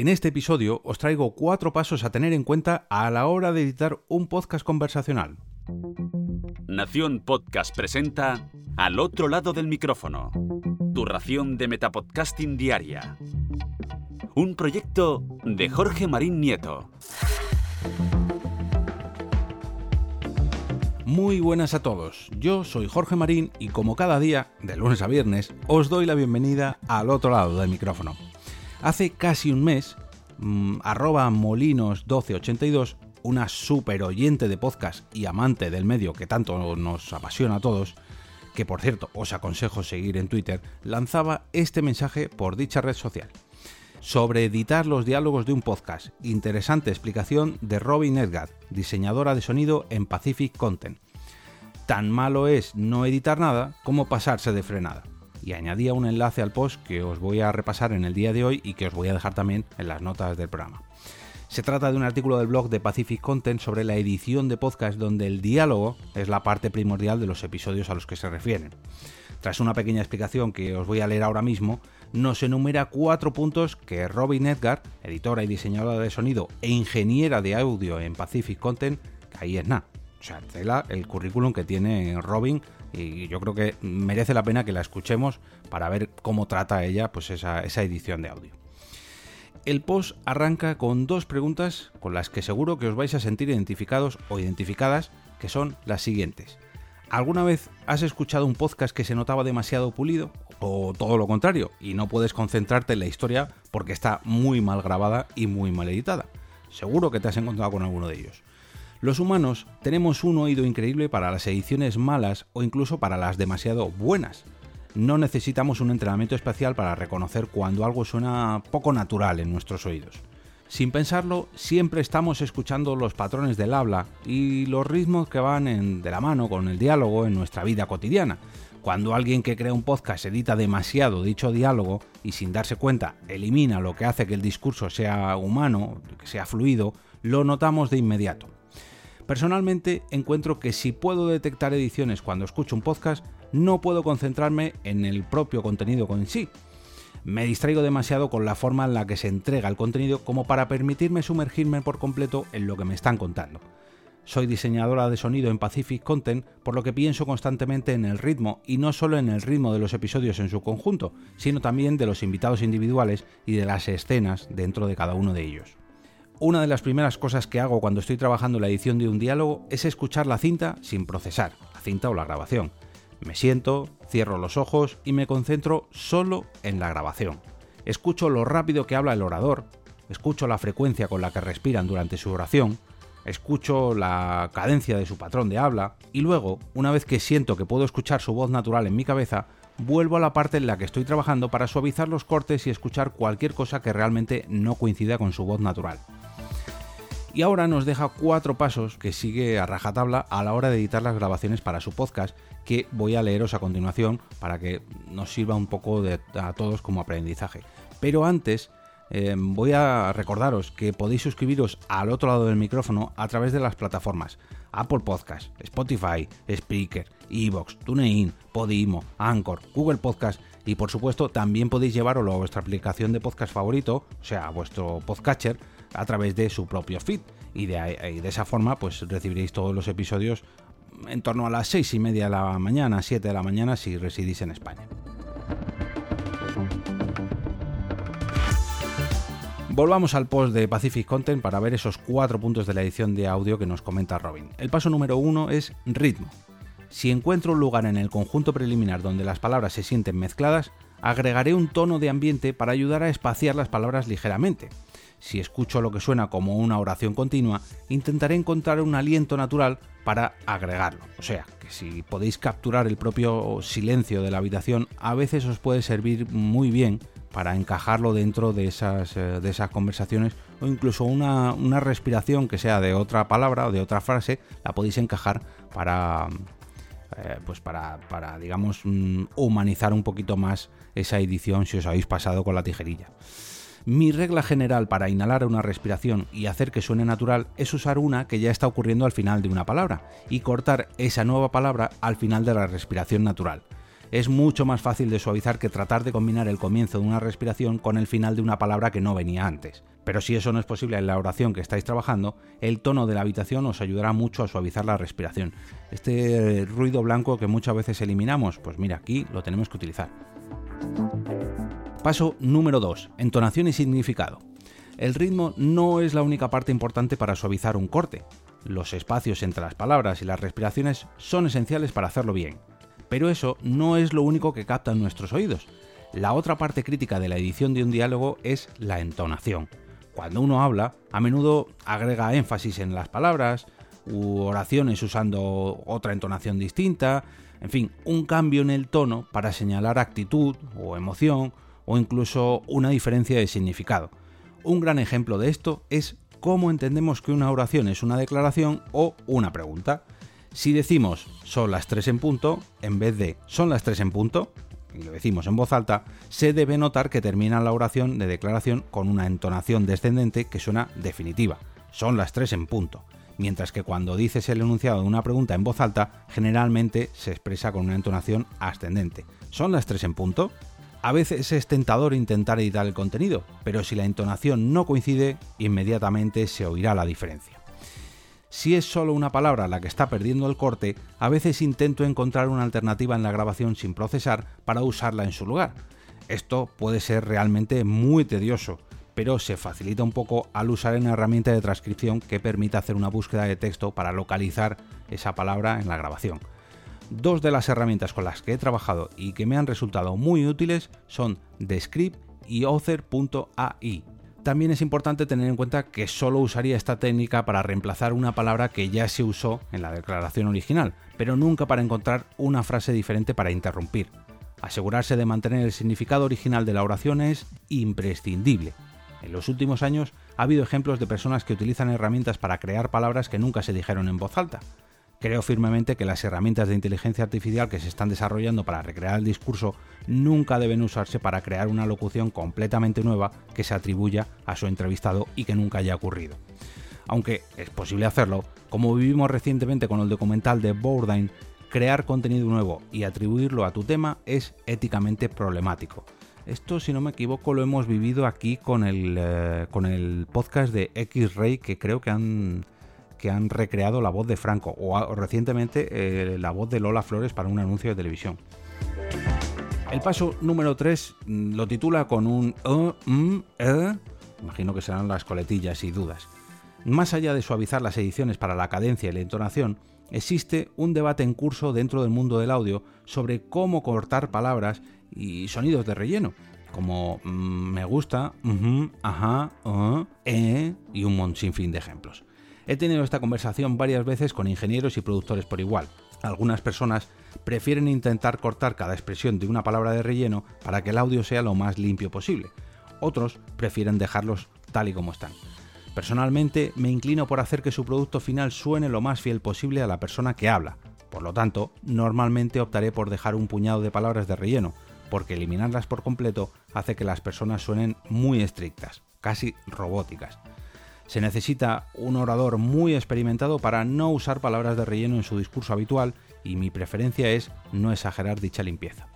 En este episodio os traigo cuatro pasos a tener en cuenta a la hora de editar un podcast conversacional. Nación Podcast presenta Al otro lado del micrófono, tu ración de Metapodcasting Diaria. Un proyecto de Jorge Marín Nieto. Muy buenas a todos, yo soy Jorge Marín y como cada día, de lunes a viernes, os doy la bienvenida al otro lado del micrófono. Hace casi un mes, mmm, arroba molinos1282, una super oyente de podcast y amante del medio que tanto nos apasiona a todos, que por cierto os aconsejo seguir en Twitter, lanzaba este mensaje por dicha red social. Sobre editar los diálogos de un podcast. Interesante explicación de Robin Edgar, diseñadora de sonido en Pacific Content. Tan malo es no editar nada como pasarse de frenada. Y añadía un enlace al post que os voy a repasar en el día de hoy y que os voy a dejar también en las notas del programa. Se trata de un artículo del blog de Pacific Content sobre la edición de podcast donde el diálogo es la parte primordial de los episodios a los que se refieren. Tras una pequeña explicación que os voy a leer ahora mismo, nos enumera cuatro puntos que Robin Edgar, editora y diseñadora de sonido e ingeniera de audio en Pacific Content, ahí es nada. O sea, tela el currículum que tiene Robin y yo creo que merece la pena que la escuchemos para ver cómo trata ella pues esa, esa edición de audio. El post arranca con dos preguntas con las que seguro que os vais a sentir identificados o identificadas, que son las siguientes. ¿Alguna vez has escuchado un podcast que se notaba demasiado pulido? O todo lo contrario, y no puedes concentrarte en la historia porque está muy mal grabada y muy mal editada. Seguro que te has encontrado con alguno de ellos. Los humanos tenemos un oído increíble para las ediciones malas o incluso para las demasiado buenas. No necesitamos un entrenamiento especial para reconocer cuando algo suena poco natural en nuestros oídos. Sin pensarlo, siempre estamos escuchando los patrones del habla y los ritmos que van de la mano con el diálogo en nuestra vida cotidiana. Cuando alguien que crea un podcast edita demasiado dicho diálogo y sin darse cuenta elimina lo que hace que el discurso sea humano, que sea fluido, lo notamos de inmediato. Personalmente encuentro que si puedo detectar ediciones cuando escucho un podcast, no puedo concentrarme en el propio contenido con sí, me distraigo demasiado con la forma en la que se entrega el contenido como para permitirme sumergirme por completo en lo que me están contando. Soy diseñadora de sonido en Pacific Content, por lo que pienso constantemente en el ritmo, y no solo en el ritmo de los episodios en su conjunto, sino también de los invitados individuales y de las escenas dentro de cada uno de ellos. Una de las primeras cosas que hago cuando estoy trabajando la edición de un diálogo es escuchar la cinta sin procesar, la cinta o la grabación. Me siento, cierro los ojos y me concentro solo en la grabación. Escucho lo rápido que habla el orador, escucho la frecuencia con la que respiran durante su oración, escucho la cadencia de su patrón de habla y luego, una vez que siento que puedo escuchar su voz natural en mi cabeza, vuelvo a la parte en la que estoy trabajando para suavizar los cortes y escuchar cualquier cosa que realmente no coincida con su voz natural. Y ahora nos deja cuatro pasos que sigue a rajatabla a la hora de editar las grabaciones para su podcast, que voy a leeros a continuación para que nos sirva un poco a todos como aprendizaje. Pero antes, eh, voy a recordaros que podéis suscribiros al otro lado del micrófono a través de las plataformas Apple Podcast, Spotify, Spreaker, Evox, TuneIn, Podimo, Anchor, Google Podcast y por supuesto también podéis llevarlo a vuestra aplicación de podcast favorito, o sea, a vuestro podcatcher, a través de su propio feed. Y de, esa forma pues recibiréis todos los episodios en torno a las 6 y media de la mañana, 7 de la mañana si residís en España. Volvamos al post de Pacific Content para ver esos cuatro puntos de la edición de audio que nos comenta Robin. El paso número uno es ritmo. Si encuentro un lugar en el conjunto preliminar donde las palabras se sienten mezcladas, agregaré un tono de ambiente para ayudar a espaciar las palabras ligeramente. Si escucho lo que suena como una oración continua, intentaré encontrar un aliento natural para agregarlo. O sea, que si podéis capturar el propio silencio de la habitación, a veces os puede servir muy bien para encajarlo dentro de esas, eh, de esas conversaciones o incluso una, respiración que sea de otra palabra o de otra frase, la podéis encajar para, eh, pues para, para, digamos, mm, humanizar un poquito más esa edición si os habéis pasado con la tijerilla. Mi regla general para inhalar una respiración y hacer que suene natural es usar una que ya está ocurriendo al final de una palabra y cortar esa nueva palabra al final de la respiración natural. Es mucho más fácil de suavizar que tratar de combinar el comienzo de una respiración con el final de una palabra que no venía antes. Pero si eso no es posible en la oración que estáis trabajando, el tono de la habitación os ayudará mucho a suavizar la respiración. Este ruido blanco que muchas veces eliminamos, pues mira, aquí lo tenemos que utilizar. Paso número 2. Entonación y significado. El ritmo no es la única parte importante para suavizar un corte. Los espacios entre las palabras y las respiraciones son esenciales para hacerlo bien. Pero eso no es lo único que captan nuestros oídos. La otra parte crítica de la edición de un diálogo es la entonación. Cuando uno habla, a menudo agrega énfasis en las palabras, u oraciones usando otra entonación distinta, en fin, un cambio en el tono para señalar actitud o emoción o incluso una diferencia de significado. Un gran ejemplo de esto es cómo entendemos que una oración es una declaración o una pregunta. Si decimos son las tres en punto, en vez de son las tres en punto, y lo decimos en voz alta, se debe notar que termina la oración de declaración con una entonación descendente que suena definitiva. Son las tres en punto. Mientras que cuando dices el enunciado de una pregunta en voz alta, generalmente se expresa con una entonación ascendente. ¿Son las tres en punto? A veces es tentador intentar editar el contenido, pero si la entonación no coincide, inmediatamente se oirá la diferencia. Si es solo una palabra la que está perdiendo el corte, a veces intento encontrar una alternativa en la grabación sin procesar para usarla en su lugar. Esto puede ser realmente muy tedioso, pero se facilita un poco al usar una herramienta de transcripción que permite hacer una búsqueda de texto para localizar esa palabra en la grabación. Dos de las herramientas con las que he trabajado y que me han resultado muy útiles son Descript y Author.ai. También es importante tener en cuenta que solo usaría esta técnica para reemplazar una palabra que ya se usó en la declaración original, pero nunca para encontrar una frase diferente para interrumpir. Asegurarse de mantener el significado original de la oración es imprescindible. En los últimos años ha habido ejemplos de personas que utilizan herramientas para crear palabras que nunca se dijeron en voz alta. Creo firmemente que las herramientas de inteligencia artificial que se están desarrollando para recrear el discurso nunca deben usarse para crear una locución completamente nueva que se atribuya a su entrevistado y que nunca haya ocurrido. Aunque es posible hacerlo, como vivimos recientemente con el documental de Bourdain, crear contenido nuevo y atribuirlo a tu tema es éticamente problemático. Esto, si no me equivoco, lo hemos vivido aquí con el, eh, con el podcast de X-Ray, que creo que han que han recreado la voz de Franco o, recientemente eh, la voz de Lola Flores para un anuncio de televisión. El paso número 3 mm, lo titula con un uh, mm, eh, imagino que serán las coletillas y dudas. Más allá de suavizar las ediciones para la cadencia y la entonación, existe un debate en curso dentro del mundo del audio sobre cómo cortar palabras y sonidos de relleno, como mm, me gusta, ajá, eh, y un sinfín de ejemplos. He tenido esta conversación varias veces con ingenieros y productores por igual. Algunas personas prefieren intentar cortar cada expresión de una palabra de relleno para que el audio sea lo más limpio posible. Otros prefieren dejarlos tal y como están. Personalmente me inclino por hacer que su producto final suene lo más fiel posible a la persona que habla. Por lo tanto, normalmente optaré por dejar un puñado de palabras de relleno, porque eliminarlas por completo hace que las personas suenen muy estrictas, casi robóticas. Se necesita un orador muy experimentado para no usar palabras de relleno en su discurso habitual y mi preferencia es no exagerar dicha limpieza.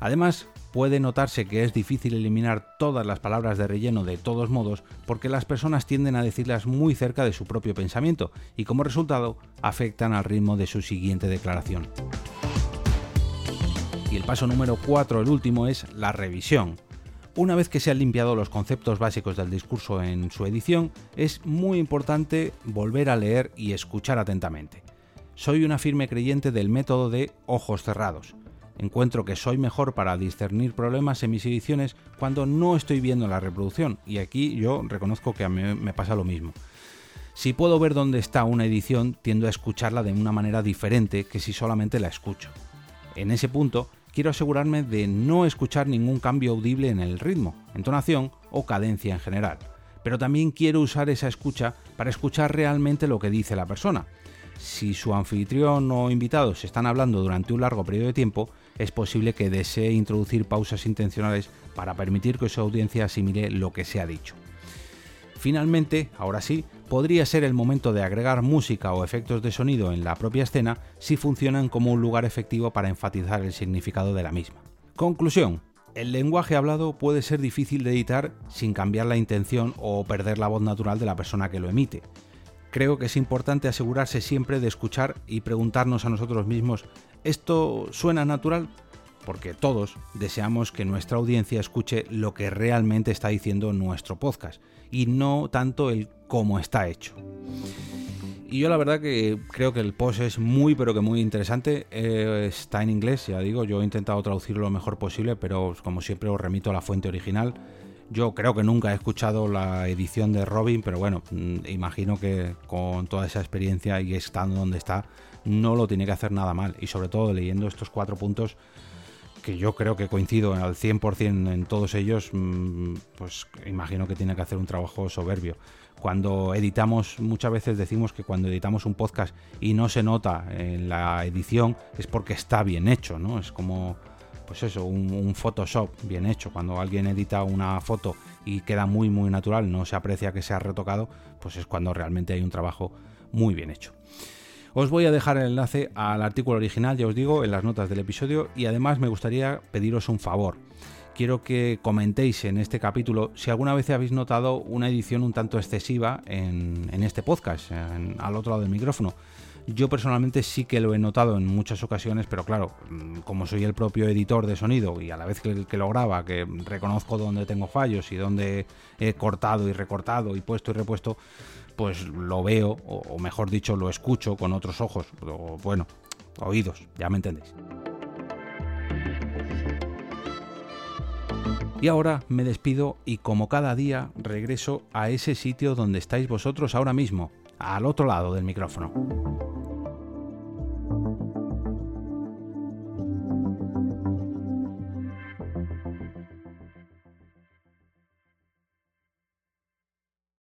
Además, puede notarse que es difícil eliminar todas las palabras de relleno de todos modos porque las personas tienden a decirlas muy cerca de su propio pensamiento y como resultado afectan al ritmo de su siguiente declaración. Y el paso número 4, el último, es la revisión. Una vez que se han limpiado los conceptos básicos del discurso en su edición, es muy importante volver a leer y escuchar atentamente. Soy una firme creyente del método de ojos cerrados. Encuentro que soy mejor para discernir problemas en mis ediciones cuando no estoy viendo la reproducción, y aquí yo reconozco que a mí me pasa lo mismo. Si puedo ver dónde está una edición, tiendo a escucharla de una manera diferente que si solamente la escucho. En ese punto, quiero asegurarme de no escuchar ningún cambio audible en el ritmo, entonación o cadencia en general. Pero también quiero usar esa escucha para escuchar realmente lo que dice la persona. Si su anfitrión o invitados están hablando durante un largo periodo de tiempo, es posible que desee introducir pausas intencionales para permitir que su audiencia asimile lo que se ha dicho. Finalmente, ahora sí, podría ser el momento de agregar música o efectos de sonido en la propia escena si funcionan como un lugar efectivo para enfatizar el significado de la misma. Conclusión. El lenguaje hablado puede ser difícil de editar sin cambiar la intención o perder la voz natural de la persona que lo emite. Creo que es importante asegurarse siempre de escuchar y preguntarnos a nosotros mismos, ¿esto suena natural? Porque todos deseamos que nuestra audiencia escuche lo que realmente está diciendo nuestro podcast y no tanto el cómo está hecho. Y yo la verdad que creo que el post es muy pero que muy interesante. Eh, está en inglés, ya digo, yo he intentado traducirlo lo mejor posible, pero como siempre os remito a la fuente original. Yo creo que nunca he escuchado la edición de Robin, pero bueno, mm, imagino que con toda esa experiencia y estando donde está, no lo tiene que hacer nada mal. Y sobre todo leyendo estos cuatro puntos, que yo creo que coincido al 100% en todos ellos, mm, pues imagino que tiene que hacer un trabajo soberbio. Cuando editamos, muchas veces decimos que cuando editamos un podcast y no se nota en la edición es porque está bien hecho, ¿no? Es como, pues eso, un, Photoshop bien hecho. Cuando alguien edita una foto y queda muy, muy natural, no se aprecia que sea retocado, pues es cuando realmente hay un trabajo muy bien hecho. Os voy a dejar el enlace al artículo original, ya os digo, en las notas del episodio y además me gustaría pediros un favor quiero que comentéis en este capítulo si alguna vez habéis notado una edición un tanto excesiva en, este podcast, al otro lado del micrófono. Yo personalmente sí que lo he notado en muchas ocasiones, pero claro, mm, como soy el propio editor de sonido y a la vez que, que lo graba, que reconozco dónde tengo fallos y dónde he cortado y recortado y puesto y repuesto, pues lo veo, o, mejor dicho, lo escucho con otros ojos, o bueno, oídos, ya me entendéis. Y ahora me despido y como cada día regreso a ese sitio donde estáis vosotros ahora mismo, al otro lado del micrófono.